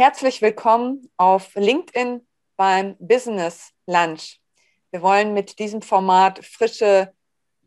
Herzlich willkommen auf LinkedIn beim Business Lunch. Wir wollen mit diesem Format frische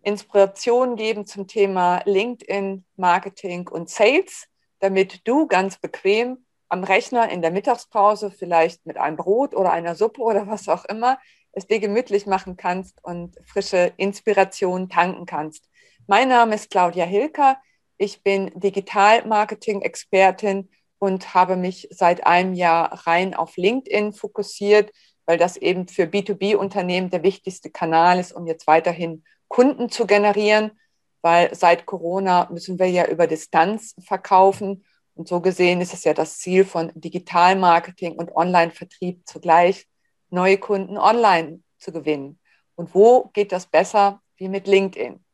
Inspiration geben zum Thema LinkedIn, Marketing und Sales, damit du ganz bequem am Rechner in der Mittagspause, vielleicht mit einem Brot oder einer Suppe oder was auch immer, es dir gemütlich machen kannst und frische Inspiration tanken kannst. Mein Name ist Claudia Hilker. Ich bin Digital-Marketing-Expertin und habe mich seit einem Jahr rein auf LinkedIn fokussiert, weil das eben für B2B-Unternehmen der wichtigste Kanal ist, um jetzt weiterhin Kunden zu generieren, weil seit Corona müssen wir ja über Distanz verkaufen. Und so gesehen ist es ja das Ziel von Digital-Marketing und Online-Vertrieb zugleich, neue Kunden online zu gewinnen. Und wo geht das besser wie mit LinkedIn?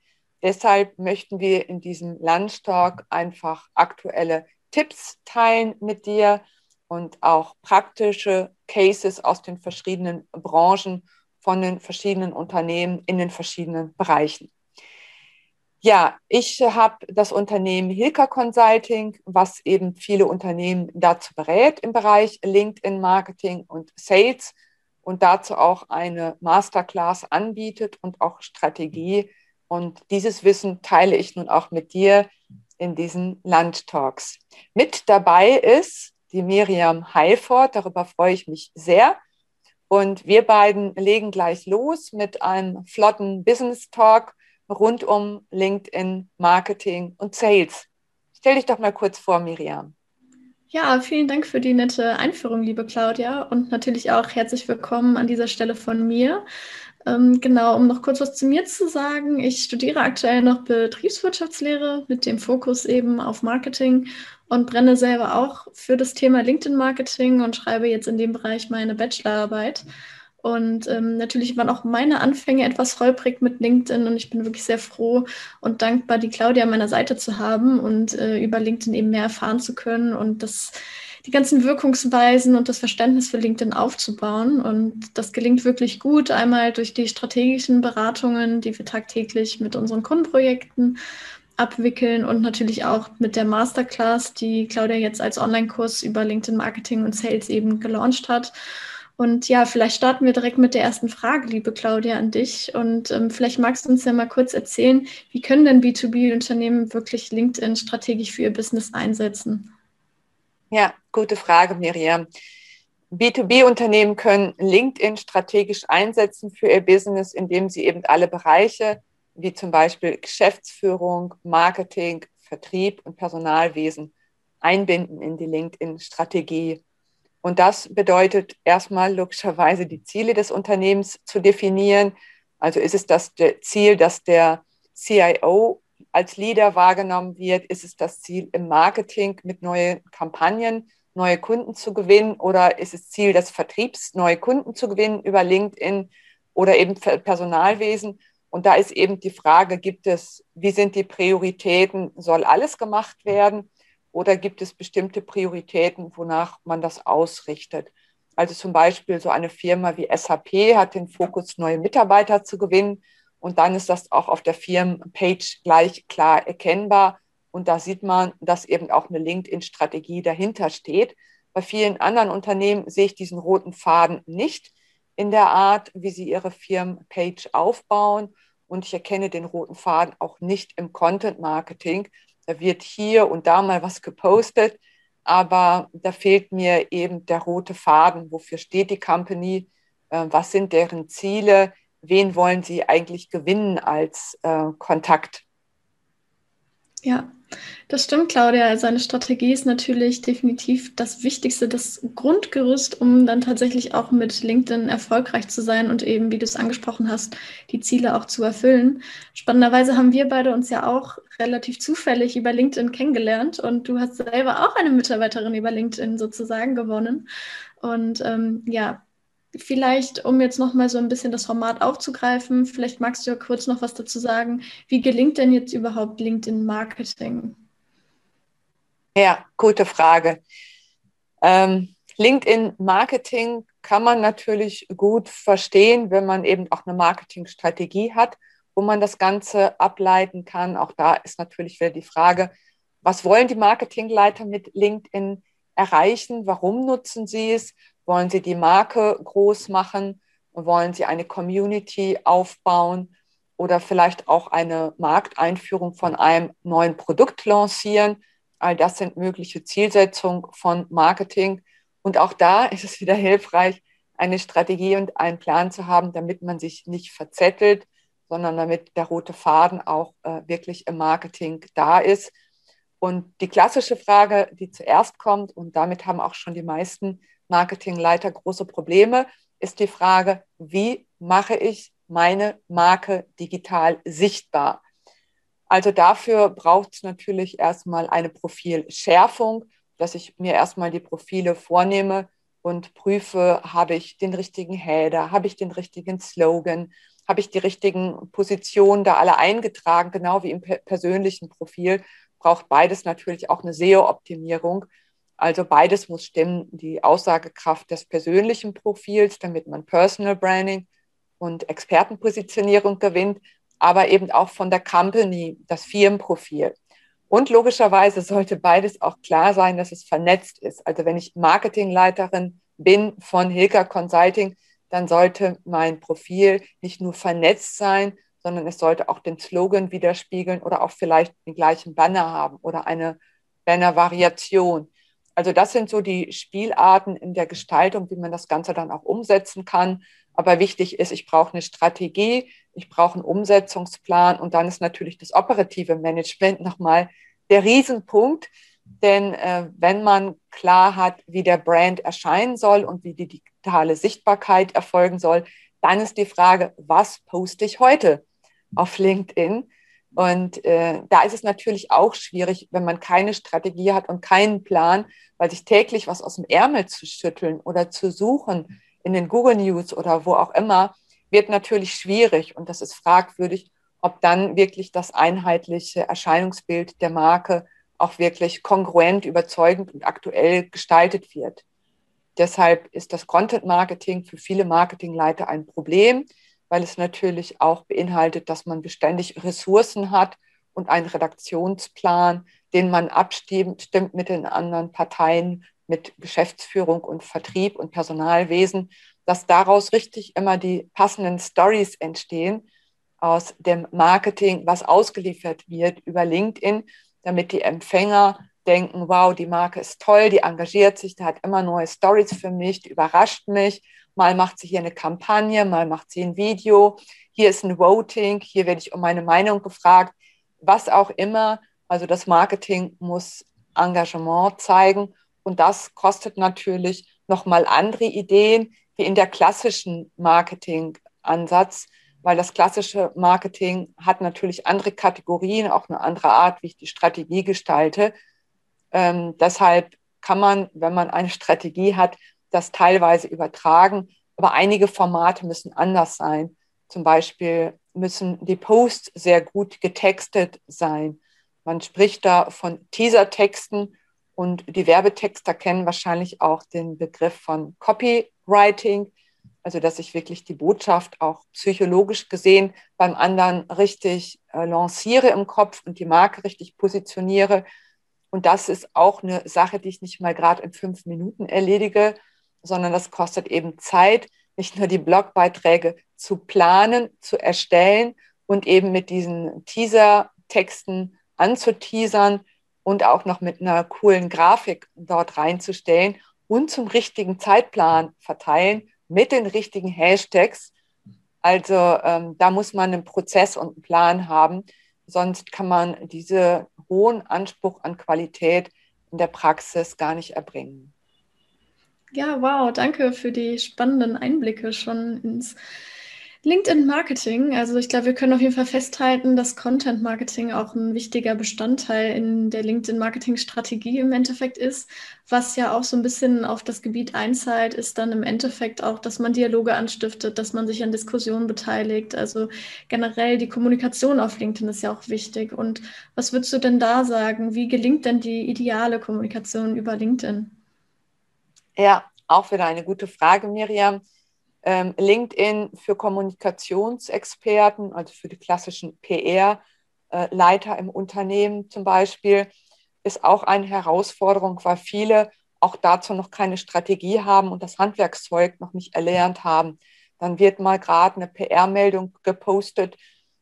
Deshalb möchten wir in diesem Lunch Talk einfach aktuelle Tipps teilen mit dir und auch praktische Cases aus den verschiedenen Branchen von den verschiedenen Unternehmen in den verschiedenen Bereichen. Ja, ich habe das Unternehmen Hilka Consulting, was eben viele Unternehmen dazu berät im Bereich LinkedIn Marketing und Sales und dazu auch eine Masterclass anbietet und auch Strategie. Und dieses Wissen teile ich nun auch mit dir in diesen Landtalks. Mit dabei ist die Miriam Heilfort, darüber freue ich mich sehr. Und wir beiden legen gleich los mit einem flotten Business Talk rund um LinkedIn, Marketing und Sales. Stell dich doch mal kurz vor, Miriam. Ja, vielen Dank für die nette Einführung, liebe Claudia, und natürlich auch herzlich willkommen an dieser Stelle von mir. Ähm, genau, um noch kurz was zu mir zu sagen. Ich studiere aktuell noch Betriebswirtschaftslehre mit dem Fokus eben auf Marketing und brenne selber auch für das Thema LinkedIn-Marketing und schreibe jetzt in dem Bereich meine Bachelorarbeit. Und ähm, natürlich waren auch meine Anfänge etwas holprig mit LinkedIn und ich bin wirklich sehr froh und dankbar, die Claudia an meiner Seite zu haben und äh, über LinkedIn eben mehr erfahren zu können und das die ganzen Wirkungsweisen und das Verständnis für LinkedIn aufzubauen. Und das gelingt wirklich gut, einmal durch die strategischen Beratungen, die wir tagtäglich mit unseren Kundenprojekten abwickeln und natürlich auch mit der Masterclass, die Claudia jetzt als Online-Kurs über LinkedIn Marketing und Sales eben gelauncht hat. Und ja, vielleicht starten wir direkt mit der ersten Frage, liebe Claudia, an dich. Und ähm, vielleicht magst du uns ja mal kurz erzählen, wie können denn B2B-Unternehmen wirklich LinkedIn strategisch für ihr Business einsetzen? Ja, gute Frage, Miriam. B2B-Unternehmen können LinkedIn strategisch einsetzen für ihr Business, indem sie eben alle Bereiche, wie zum Beispiel Geschäftsführung, Marketing, Vertrieb und Personalwesen, einbinden in die LinkedIn-Strategie. Und das bedeutet erstmal logischerweise die Ziele des Unternehmens zu definieren. Also ist es das Ziel, dass der CIO als Leader wahrgenommen wird? Ist es das Ziel im Marketing mit neuen Kampagnen, neue Kunden zu gewinnen? Oder ist es Ziel des Vertriebs, neue Kunden zu gewinnen über LinkedIn oder eben Personalwesen? Und da ist eben die Frage, gibt es, wie sind die Prioritäten? Soll alles gemacht werden? Oder gibt es bestimmte Prioritäten, wonach man das ausrichtet? Also zum Beispiel so eine Firma wie SAP hat den Fokus, neue Mitarbeiter zu gewinnen. Und dann ist das auch auf der Firmenpage gleich klar erkennbar. Und da sieht man, dass eben auch eine LinkedIn-Strategie dahinter steht. Bei vielen anderen Unternehmen sehe ich diesen roten Faden nicht in der Art, wie sie ihre Firmenpage aufbauen. Und ich erkenne den roten Faden auch nicht im Content-Marketing. Da wird hier und da mal was gepostet, aber da fehlt mir eben der rote Faden. Wofür steht die Company? Äh, was sind deren Ziele? Wen wollen Sie eigentlich gewinnen als äh, Kontakt? Ja, das stimmt, Claudia. Also eine Strategie ist natürlich definitiv das Wichtigste, das Grundgerüst, um dann tatsächlich auch mit LinkedIn erfolgreich zu sein und eben, wie du es angesprochen hast, die Ziele auch zu erfüllen. Spannenderweise haben wir beide uns ja auch relativ zufällig über LinkedIn kennengelernt und du hast selber auch eine Mitarbeiterin über LinkedIn sozusagen gewonnen. Und ähm, ja, vielleicht, um jetzt noch mal so ein bisschen das Format aufzugreifen, vielleicht magst du ja kurz noch was dazu sagen. Wie gelingt denn jetzt überhaupt LinkedIn Marketing? Ja, gute Frage. Ähm, LinkedIn Marketing kann man natürlich gut verstehen, wenn man eben auch eine Marketingstrategie hat, wo man das Ganze ableiten kann. Auch da ist natürlich wieder die Frage, was wollen die Marketingleiter mit LinkedIn erreichen? Warum nutzen Sie es? Wollen Sie die Marke groß machen? Wollen Sie eine Community aufbauen oder vielleicht auch eine Markteinführung von einem neuen Produkt lancieren? All das sind mögliche Zielsetzungen von Marketing. Und auch da ist es wieder hilfreich, eine Strategie und einen Plan zu haben, damit man sich nicht verzettelt, sondern damit der rote Faden auch äh, wirklich im Marketing da ist. Und die klassische Frage, die zuerst kommt, und damit haben auch schon die meisten Marketingleiter große Probleme, ist die Frage, wie mache ich meine Marke digital sichtbar? Also dafür braucht es natürlich erstmal eine Profilschärfung, dass ich mir erstmal die Profile vornehme und prüfe, habe ich den richtigen Header, habe ich den richtigen Slogan, habe ich die richtigen Positionen da alle eingetragen, genau wie im persönlichen Profil, braucht beides natürlich auch eine SEO-Optimierung. Also beides muss stimmen, die Aussagekraft des persönlichen Profils, damit man Personal Branding und Expertenpositionierung gewinnt, aber eben auch von der Company, das Firmenprofil. Und logischerweise sollte beides auch klar sein, dass es vernetzt ist. Also wenn ich Marketingleiterin bin von Hilka Consulting, dann sollte mein Profil nicht nur vernetzt sein, sondern es sollte auch den Slogan widerspiegeln oder auch vielleicht den gleichen Banner haben oder eine Banner-Variation. Also das sind so die Spielarten in der Gestaltung, wie man das Ganze dann auch umsetzen kann. Aber wichtig ist, ich brauche eine Strategie, ich brauche einen Umsetzungsplan und dann ist natürlich das operative Management nochmal der Riesenpunkt. Denn äh, wenn man klar hat, wie der Brand erscheinen soll und wie die digitale Sichtbarkeit erfolgen soll, dann ist die Frage, was poste ich heute auf LinkedIn? Und äh, da ist es natürlich auch schwierig, wenn man keine Strategie hat und keinen Plan, weil sich täglich was aus dem Ärmel zu schütteln oder zu suchen in den Google News oder wo auch immer, wird natürlich schwierig. Und das ist fragwürdig, ob dann wirklich das einheitliche Erscheinungsbild der Marke auch wirklich kongruent, überzeugend und aktuell gestaltet wird. Deshalb ist das Content Marketing für viele Marketingleiter ein Problem weil es natürlich auch beinhaltet, dass man beständig Ressourcen hat und einen Redaktionsplan, den man abstimmt mit den anderen Parteien, mit Geschäftsführung und Vertrieb und Personalwesen, dass daraus richtig immer die passenden Stories entstehen aus dem Marketing, was ausgeliefert wird über LinkedIn, damit die Empfänger denken, wow, die Marke ist toll, die engagiert sich, die hat immer neue Stories für mich, die überrascht mich Mal macht sie hier eine Kampagne, mal macht sie ein Video. Hier ist ein Voting, hier werde ich um meine Meinung gefragt. Was auch immer. Also das Marketing muss Engagement zeigen. Und das kostet natürlich nochmal andere Ideen wie in der klassischen Marketing-Ansatz, weil das klassische Marketing hat natürlich andere Kategorien, auch eine andere Art, wie ich die Strategie gestalte. Ähm, deshalb kann man, wenn man eine Strategie hat, das teilweise übertragen, aber einige Formate müssen anders sein. Zum Beispiel müssen die Posts sehr gut getextet sein. Man spricht da von Teaser-Texten und die Werbetexter kennen wahrscheinlich auch den Begriff von Copywriting, also dass ich wirklich die Botschaft auch psychologisch gesehen beim anderen richtig äh, lanciere im Kopf und die Marke richtig positioniere. Und das ist auch eine Sache, die ich nicht mal gerade in fünf Minuten erledige, sondern das kostet eben Zeit, nicht nur die Blogbeiträge zu planen, zu erstellen und eben mit diesen Teaser-Texten anzuteasern und auch noch mit einer coolen Grafik dort reinzustellen und zum richtigen Zeitplan verteilen mit den richtigen Hashtags. Also ähm, da muss man einen Prozess und einen Plan haben, sonst kann man diesen hohen Anspruch an Qualität in der Praxis gar nicht erbringen. Ja, wow, danke für die spannenden Einblicke schon ins LinkedIn-Marketing. Also ich glaube, wir können auf jeden Fall festhalten, dass Content-Marketing auch ein wichtiger Bestandteil in der LinkedIn-Marketing-Strategie im Endeffekt ist. Was ja auch so ein bisschen auf das Gebiet einzahlt, ist dann im Endeffekt auch, dass man Dialoge anstiftet, dass man sich an Diskussionen beteiligt. Also generell die Kommunikation auf LinkedIn ist ja auch wichtig. Und was würdest du denn da sagen? Wie gelingt denn die ideale Kommunikation über LinkedIn? Ja, auch wieder eine gute Frage, Miriam. Ähm, LinkedIn für Kommunikationsexperten, also für die klassischen PR-Leiter im Unternehmen zum Beispiel, ist auch eine Herausforderung, weil viele auch dazu noch keine Strategie haben und das Handwerkszeug noch nicht erlernt haben. Dann wird mal gerade eine PR-Meldung gepostet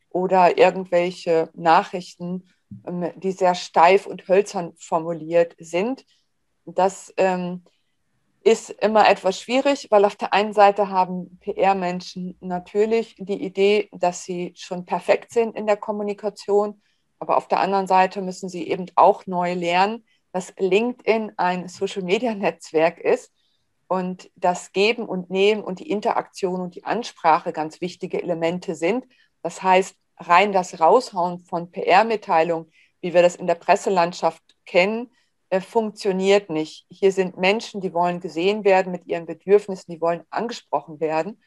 oder irgendwelche Nachrichten, ähm, die sehr steif und hölzern formuliert sind. Das ähm, ist immer etwas schwierig, weil auf der einen Seite haben PR-Menschen natürlich die Idee, dass sie schon perfekt sind in der Kommunikation, aber auf der anderen Seite müssen sie eben auch neu lernen, dass LinkedIn ein Social-Media-Netzwerk ist und das Geben und Nehmen und die Interaktion und die Ansprache ganz wichtige Elemente sind. Das heißt, rein das Raushauen von PR-Mitteilungen, wie wir das in der Presselandschaft kennen, äh, funktioniert nicht. Hier sind Menschen, die wollen gesehen werden mit ihren Bedürfnissen, die wollen angesprochen werden.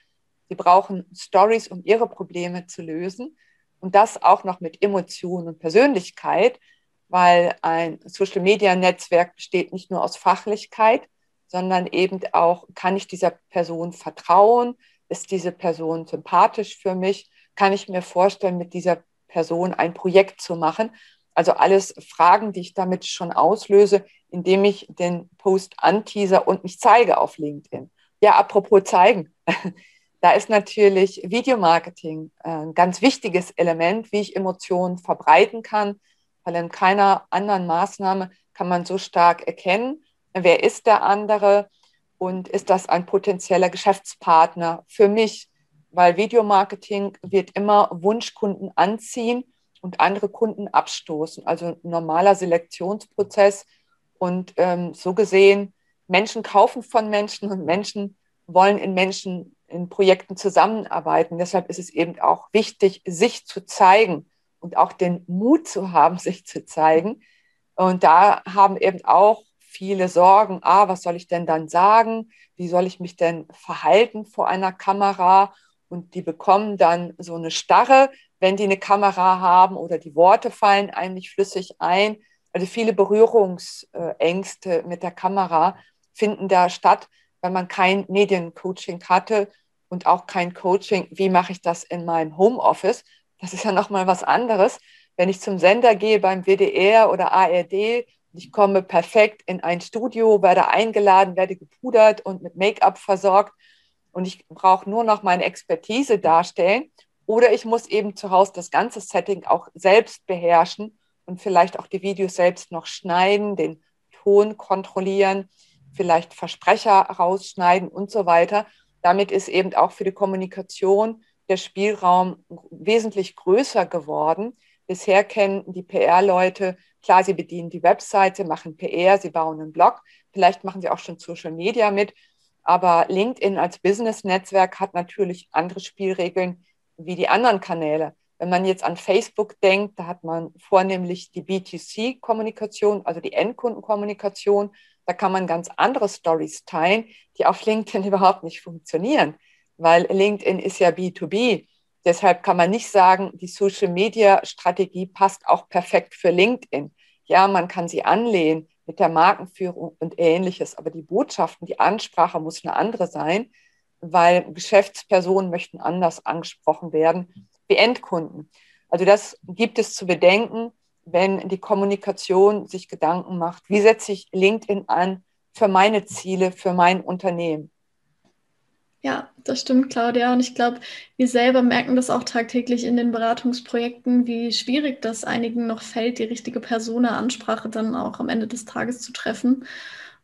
Sie brauchen Stories, um ihre Probleme zu lösen. Und das auch noch mit Emotionen und Persönlichkeit weil ein Social-Media-Netzwerk besteht nicht nur aus Fachlichkeit, sondern eben auch, kann ich dieser Person vertrauen? Ist diese Person sympathisch für mich? Kann ich mir vorstellen, mit dieser Person ein Projekt zu machen? Also alles Fragen, die ich damit schon auslöse, indem ich den Post anteaser und mich zeige auf LinkedIn. Ja, apropos zeigen. Da ist natürlich Videomarketing ein ganz wichtiges Element, wie ich Emotionen verbreiten kann, weil in keiner anderen Maßnahme kann man so stark erkennen, wer ist der andere und ist das ein potenzieller Geschäftspartner für mich, weil Videomarketing wird immer Wunschkunden anziehen und andere Kunden abstoßen. Also normaler Selektionsprozess und ähm, so gesehen, Menschen kaufen von Menschen und Menschen wollen in Menschen in Projekten zusammenarbeiten. Deshalb ist es eben auch wichtig, sich zu zeigen und auch den Mut zu haben, sich zu zeigen. Und da haben eben auch viele Sorgen, ah, was soll ich denn dann sagen? Wie soll ich mich denn verhalten vor einer Kamera? Und die bekommen dann so eine Starre, wenn die eine Kamera haben oder die Worte fallen eigentlich flüssig ein. Also viele Berührungsängste mit der Kamera finden da statt, wenn man kein Mediencoaching hatte und auch kein Coaching, wie mache ich das in meinem Homeoffice, das ist ja nochmal was anderes. Wenn ich zum Sender gehe beim WDR oder ARD, ich komme perfekt in ein Studio, werde eingeladen, werde gepudert und mit Make-up versorgt und ich brauche nur noch meine Expertise darstellen. Oder ich muss eben zu Hause das ganze Setting auch selbst beherrschen und vielleicht auch die Videos selbst noch schneiden, den Ton kontrollieren, vielleicht Versprecher rausschneiden und so weiter. Damit ist eben auch für die Kommunikation der Spielraum wesentlich größer geworden. Bisher kennen die PR-Leute, klar, sie bedienen die Webseite, machen PR, sie bauen einen Blog, vielleicht machen sie auch schon Social Media mit, aber LinkedIn als Business-Netzwerk hat natürlich andere Spielregeln wie die anderen Kanäle. Wenn man jetzt an Facebook denkt, da hat man vornehmlich die BTC-Kommunikation, also die Endkundenkommunikation. Da kann man ganz andere Stories teilen, die auf LinkedIn überhaupt nicht funktionieren weil LinkedIn ist ja B2B. Deshalb kann man nicht sagen, die Social-Media-Strategie passt auch perfekt für LinkedIn. Ja, man kann sie anlehnen mit der Markenführung und ähnliches, aber die Botschaften, die Ansprache muss eine andere sein, weil Geschäftspersonen möchten anders angesprochen werden wie Endkunden. Also das gibt es zu bedenken, wenn die Kommunikation sich Gedanken macht, wie setze ich LinkedIn an für meine Ziele, für mein Unternehmen. Ja, das stimmt, Claudia. Und ich glaube, wir selber merken das auch tagtäglich in den Beratungsprojekten, wie schwierig das einigen noch fällt, die richtige Persona-Ansprache dann auch am Ende des Tages zu treffen.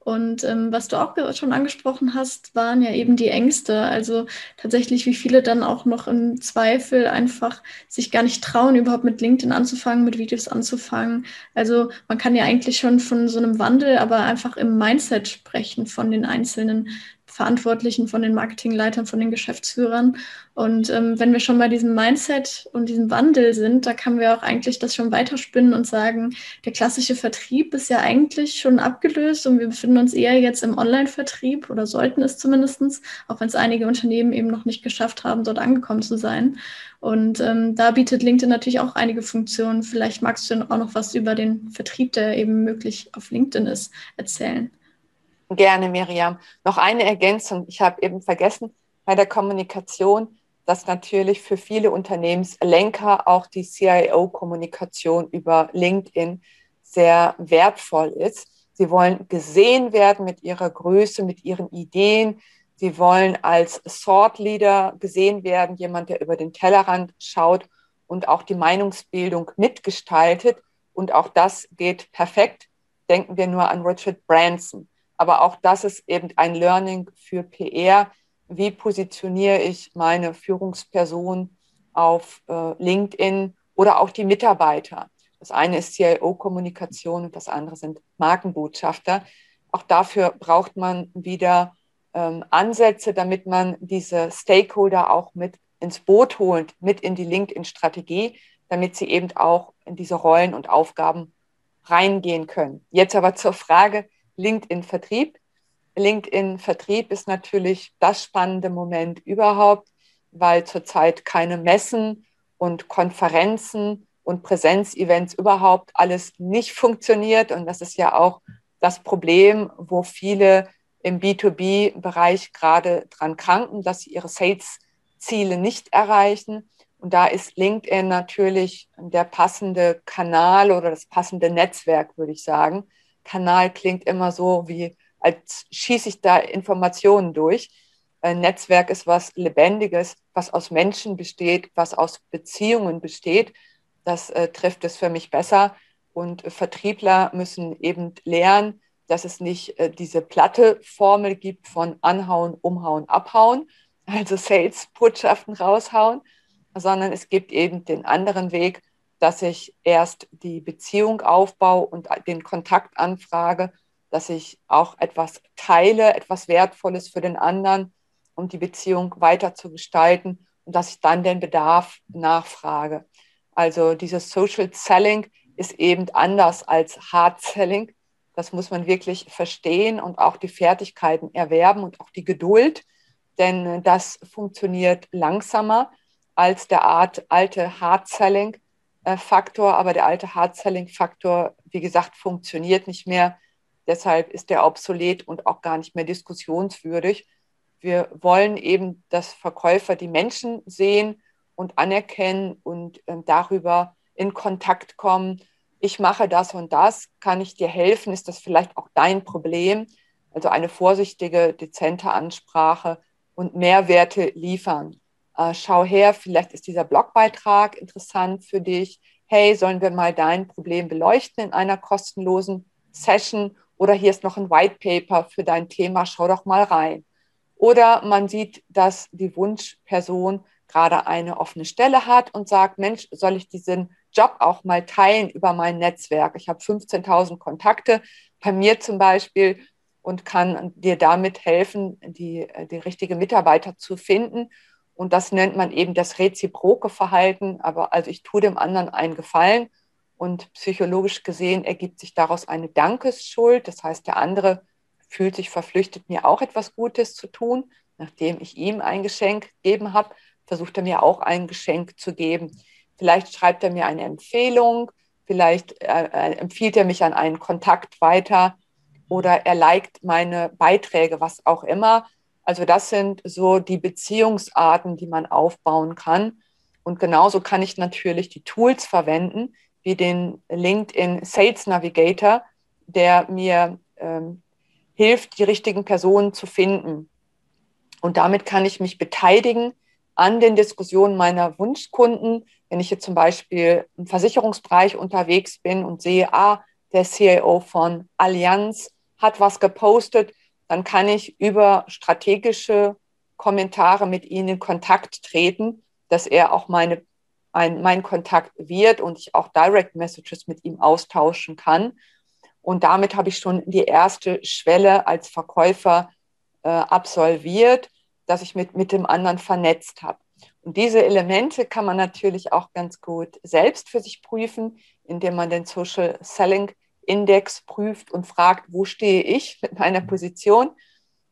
Und ähm, was du auch schon angesprochen hast, waren ja eben die Ängste. Also tatsächlich, wie viele dann auch noch im Zweifel einfach sich gar nicht trauen, überhaupt mit LinkedIn anzufangen, mit Videos anzufangen. Also man kann ja eigentlich schon von so einem Wandel, aber einfach im Mindset sprechen von den einzelnen Verantwortlichen, von den Marketingleitern, von den Geschäftsführern. Und ähm, wenn wir schon bei diesem Mindset und diesem Wandel sind, da können wir auch eigentlich das schon weiterspinnen und sagen, der klassische Vertrieb ist ja eigentlich schon abgelöst und wir befinden uns eher jetzt im Online-Vertrieb oder sollten es zumindestens, auch wenn es einige Unternehmen eben noch nicht geschafft haben, dort angekommen zu sein. Und ähm, da bietet LinkedIn natürlich auch einige Funktionen. Vielleicht magst du auch noch was über den Vertrieb, der eben möglich auf LinkedIn ist, erzählen. Gerne, Miriam. Noch eine Ergänzung. Ich habe eben vergessen bei der Kommunikation, dass natürlich für viele Unternehmenslenker auch die CIO-Kommunikation über LinkedIn sehr wertvoll ist. Sie wollen gesehen werden mit ihrer Größe, mit ihren Ideen. Sie wollen als Thought Leader gesehen werden, jemand, der über den Tellerrand schaut und auch die Meinungsbildung mitgestaltet. Und auch das geht perfekt. Denken wir nur an Richard Branson. Aber auch das ist eben ein Learning für PR. Wie positioniere ich meine Führungsperson auf äh, LinkedIn oder auch die Mitarbeiter? Das eine ist CIO-Kommunikation und das andere sind Markenbotschafter. Auch dafür braucht man wieder ähm, Ansätze, damit man diese Stakeholder auch mit ins Boot holt, mit in die LinkedIn-Strategie, damit sie eben auch in diese Rollen und Aufgaben reingehen können. Jetzt aber zur Frage LinkedIn-Vertrieb. LinkedIn-Vertrieb ist natürlich das spannende Moment überhaupt, weil zurzeit keine Messen und Konferenzen und Präsenzevents überhaupt alles nicht funktioniert. Und das ist ja auch das Problem, wo viele im B2B-Bereich gerade dran kranken, dass sie ihre Sales-Ziele nicht erreichen. Und da ist LinkedIn natürlich der passende Kanal oder das passende Netzwerk, würde ich sagen. Kanal klingt immer so, wie als schieße ich da Informationen durch. Ein Netzwerk ist was Lebendiges, was aus Menschen besteht, was aus Beziehungen besteht. Das äh, trifft es für mich besser. Und äh, Vertriebler müssen eben lernen, dass es nicht äh, diese platte Formel gibt von anhauen, umhauen, abhauen, also Sales-Botschaften raushauen, sondern es gibt eben den anderen Weg, dass ich erst die Beziehung aufbaue und den Kontakt anfrage, dass ich auch etwas teile, etwas Wertvolles für den anderen, um die Beziehung weiter zu gestalten und dass ich dann den Bedarf nachfrage. Also dieses Social Selling ist eben anders als Hard Selling. Das muss man wirklich verstehen und auch die Fertigkeiten erwerben und auch die Geduld, denn das funktioniert langsamer als der Art alte Hard Selling Faktor, aber der alte Hard Selling Faktor, wie gesagt, funktioniert nicht mehr. Deshalb ist der obsolet und auch gar nicht mehr diskussionswürdig. Wir wollen eben, dass Verkäufer die Menschen sehen und anerkennen und äh, darüber in Kontakt kommen. Ich mache das und das, kann ich dir helfen? Ist das vielleicht auch dein Problem? Also eine vorsichtige, dezente Ansprache und Mehrwerte liefern. Äh, schau her, vielleicht ist dieser Blogbeitrag interessant für dich. Hey, sollen wir mal dein Problem beleuchten in einer kostenlosen Session? Oder hier ist noch ein White Paper für dein Thema, schau doch mal rein. Oder man sieht, dass die Wunschperson gerade eine offene Stelle hat und sagt, Mensch, soll ich diesen Job auch mal teilen über mein Netzwerk? Ich habe 15.000 Kontakte bei mir zum Beispiel und kann dir damit helfen, die, die richtige Mitarbeiter zu finden. Und das nennt man eben das reziproke Verhalten. Aber also ich tue dem anderen einen Gefallen und psychologisch gesehen ergibt sich daraus eine Dankesschuld. Das heißt, der andere fühlt sich verpflichtet, mir auch etwas Gutes zu tun, nachdem ich ihm ein Geschenk gegeben habe versucht er mir auch ein Geschenk zu geben. Vielleicht schreibt er mir eine Empfehlung, vielleicht äh, äh, empfiehlt er mich an einen Kontakt weiter oder er liked meine Beiträge, was auch immer. Also das sind so die Beziehungsarten, die man aufbauen kann. Und genauso kann ich natürlich die Tools verwenden, wie den LinkedIn Sales Navigator, der mir ähm, hilft, die richtigen Personen zu finden. Und damit kann ich mich beteiligen an den Diskussionen meiner Wunschkunden. Wenn ich jetzt zum Beispiel im Versicherungsbereich unterwegs bin und sehe, ah, der CIO von Allianz hat was gepostet, dann kann ich über strategische Kommentare mit ihnen in Kontakt treten, dass er auch meine, ein, mein Kontakt wird und ich auch Direct Messages mit ihm austauschen kann. Und damit habe ich schon die erste Schwelle als Verkäufer äh, absolviert dass ich mit, mit dem anderen vernetzt habe. Und diese Elemente kann man natürlich auch ganz gut selbst für sich prüfen, indem man den Social Selling Index prüft und fragt, wo stehe ich mit meiner Position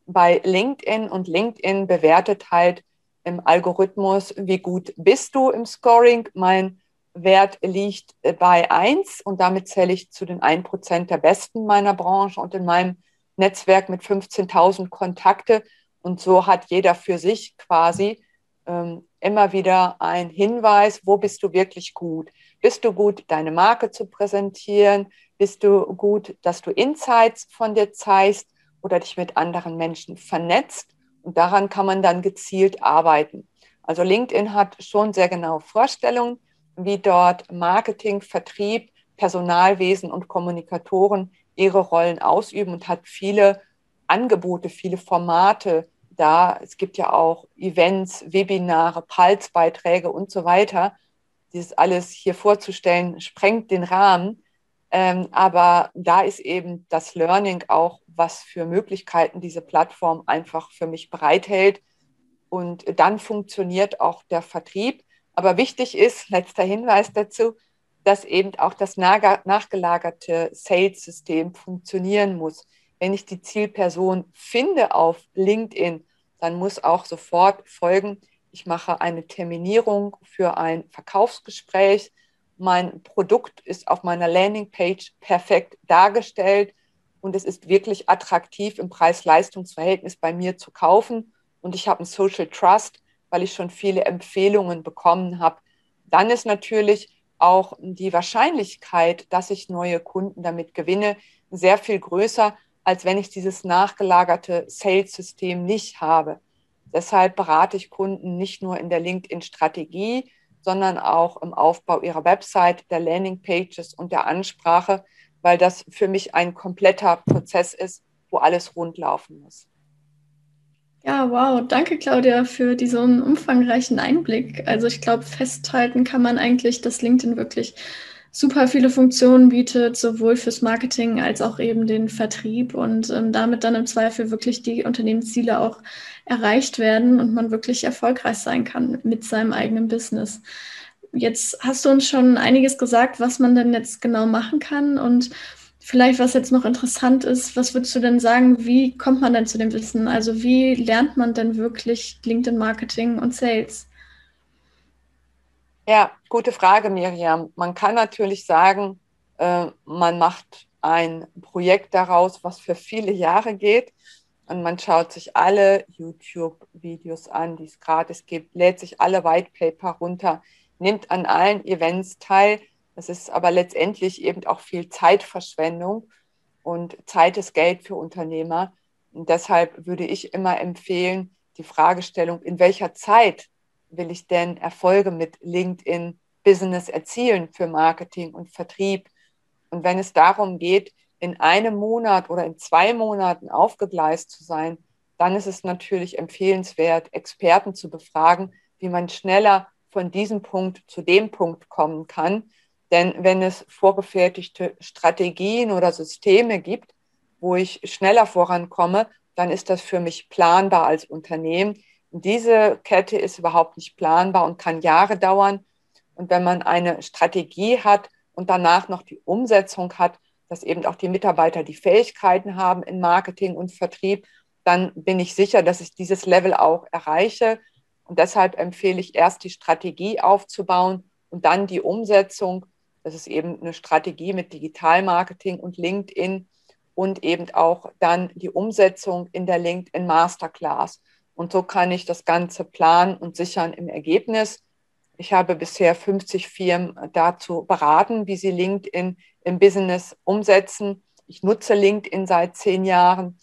bei LinkedIn und LinkedIn bewertet halt im Algorithmus, wie gut bist du im Scoring. Mein Wert liegt bei 1 und damit zähle ich zu den 1% der Besten meiner Branche und in meinem Netzwerk mit 15.000 Kontakte und so hat jeder für sich quasi ähm, immer wieder ein Hinweis, wo bist du wirklich gut? Bist du gut, deine Marke zu präsentieren? Bist du gut, dass du Insights von dir zeigst oder dich mit anderen Menschen vernetzt? Und daran kann man dann gezielt arbeiten. Also LinkedIn hat schon sehr genaue Vorstellungen, wie dort Marketing, Vertrieb, Personalwesen und Kommunikatoren ihre Rollen ausüben und hat viele Angebote, viele Formate da. Es gibt ja auch Events, Webinare, Pulsbeiträge und so weiter. Dieses alles hier vorzustellen, sprengt den Rahmen. Ähm, aber da ist eben das Learning auch, was für Möglichkeiten diese Plattform einfach für mich bereithält. Und dann funktioniert auch der Vertrieb. Aber wichtig ist, letzter Hinweis dazu, dass eben auch das nachgelagerte Sales-System funktionieren muss. Wenn ich die Zielperson finde auf LinkedIn, dann muss auch sofort folgen, ich mache eine Terminierung für ein Verkaufsgespräch. Mein Produkt ist auf meiner Landingpage perfekt dargestellt und es ist wirklich attraktiv im Preis-Leistungs-Verhältnis bei mir zu kaufen. Und ich habe einen Social Trust, weil ich schon viele Empfehlungen bekommen habe. Dann ist natürlich auch die Wahrscheinlichkeit, dass ich neue Kunden damit gewinne, sehr viel größer, als wenn ich dieses nachgelagerte Sales-System nicht habe. Deshalb berate ich Kunden nicht nur in der LinkedIn-Strategie, sondern auch im Aufbau ihrer Website, der Landing-Pages und der Ansprache, weil das für mich ein kompletter Prozess ist, wo alles rundlaufen muss. Ja, wow. Danke, Claudia, für diesen umfangreichen Einblick. Also ich glaube, festhalten kann man eigentlich, dass LinkedIn wirklich super viele Funktionen bietet, sowohl fürs Marketing als auch eben den Vertrieb und ähm, damit dann im Zweifel wirklich die Unternehmensziele auch erreicht werden und man wirklich erfolgreich sein kann mit seinem eigenen Business. Jetzt hast du uns schon einiges gesagt, was man denn jetzt genau machen kann und Vielleicht, was jetzt noch interessant ist, was würdest du denn sagen, wie kommt man denn zu dem Wissen? Also wie lernt man denn wirklich LinkedIn-Marketing und Sales? Ja, gute Frage, Miriam. Man kann natürlich sagen, äh, man macht ein Projekt daraus, was für viele Jahre geht. Und man schaut sich alle YouTube-Videos an, die es gratis gibt, lädt sich alle White Paper runter, nimmt an allen Events teil, das ist aber letztendlich eben auch viel Zeitverschwendung und Zeit ist Geld für Unternehmer. Und deshalb würde ich immer empfehlen, die Fragestellung, in welcher Zeit will ich denn Erfolge mit LinkedIn Business erzielen für Marketing und Vertrieb? Und wenn es darum geht, in einem Monat oder in zwei Monaten aufgegleist zu sein, dann ist es natürlich empfehlenswert, Experten zu befragen, wie man schneller von diesem Punkt zu dem Punkt kommen kann, denn wenn es vorgefertigte Strategien oder Systeme gibt, wo ich schneller vorankomme, dann ist das für mich planbar als Unternehmen. Diese Kette ist überhaupt nicht planbar und kann Jahre dauern. Und wenn man eine Strategie hat und danach noch die Umsetzung hat, dass eben auch die Mitarbeiter die Fähigkeiten haben in Marketing und Vertrieb, dann bin ich sicher, dass ich dieses Level auch erreiche. Und deshalb empfehle ich erst die Strategie aufzubauen und dann die Umsetzung das ist eben eine Strategie mit Digitalmarketing und LinkedIn und eben auch dann die Umsetzung in der LinkedIn Masterclass. Und so kann ich das Ganze planen und sichern im Ergebnis. Ich habe bisher 50 Firmen dazu beraten, wie sie LinkedIn im Business umsetzen. Ich nutze LinkedIn seit zehn Jahren,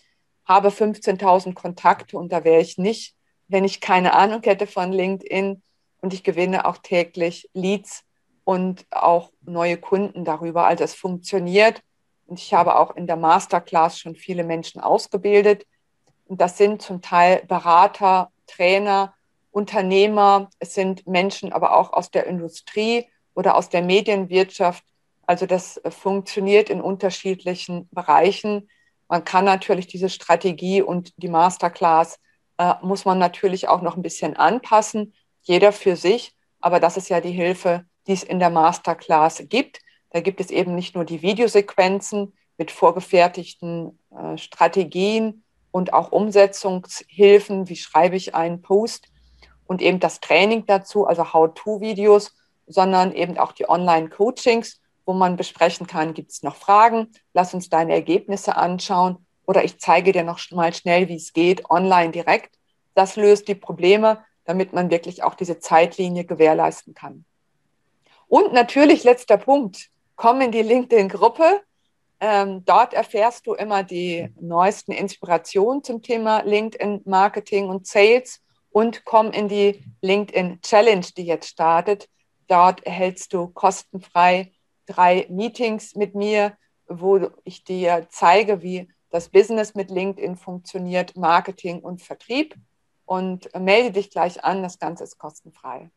habe 15.000 Kontakte und da wäre ich nicht, wenn ich keine Ahnung hätte von LinkedIn. Und ich gewinne auch täglich Leads und auch neue Kunden darüber. Also es funktioniert. Und ich habe auch in der Masterclass schon viele Menschen ausgebildet. Und das sind zum Teil Berater, Trainer, Unternehmer. Es sind Menschen aber auch aus der Industrie oder aus der Medienwirtschaft. Also das funktioniert in unterschiedlichen Bereichen. Man kann natürlich diese Strategie und die Masterclass äh, muss man natürlich auch noch ein bisschen anpassen, jeder für sich. Aber das ist ja die Hilfe, die es in der Masterclass gibt. Da gibt es eben nicht nur die Videosequenzen mit vorgefertigten äh, Strategien und auch Umsetzungshilfen, wie schreibe ich einen Post und eben das Training dazu, also How-to-Videos, sondern eben auch die Online-Coachings, wo man besprechen kann, gibt es noch Fragen, lass uns deine Ergebnisse anschauen oder ich zeige dir noch mal schnell, wie es geht, online direkt. Das löst die Probleme, damit man wirklich auch diese Zeitlinie gewährleisten kann. Und natürlich letzter Punkt, komm in die LinkedIn-Gruppe. Ähm, dort erfährst du immer die neuesten Inspirationen zum Thema LinkedIn Marketing und Sales und komm in die LinkedIn Challenge, die jetzt startet. Dort erhältst du kostenfrei drei Meetings mit mir, wo ich dir zeige, wie das Business mit LinkedIn funktioniert, Marketing und Vertrieb. Und melde dich gleich an, das Ganze ist kostenfrei.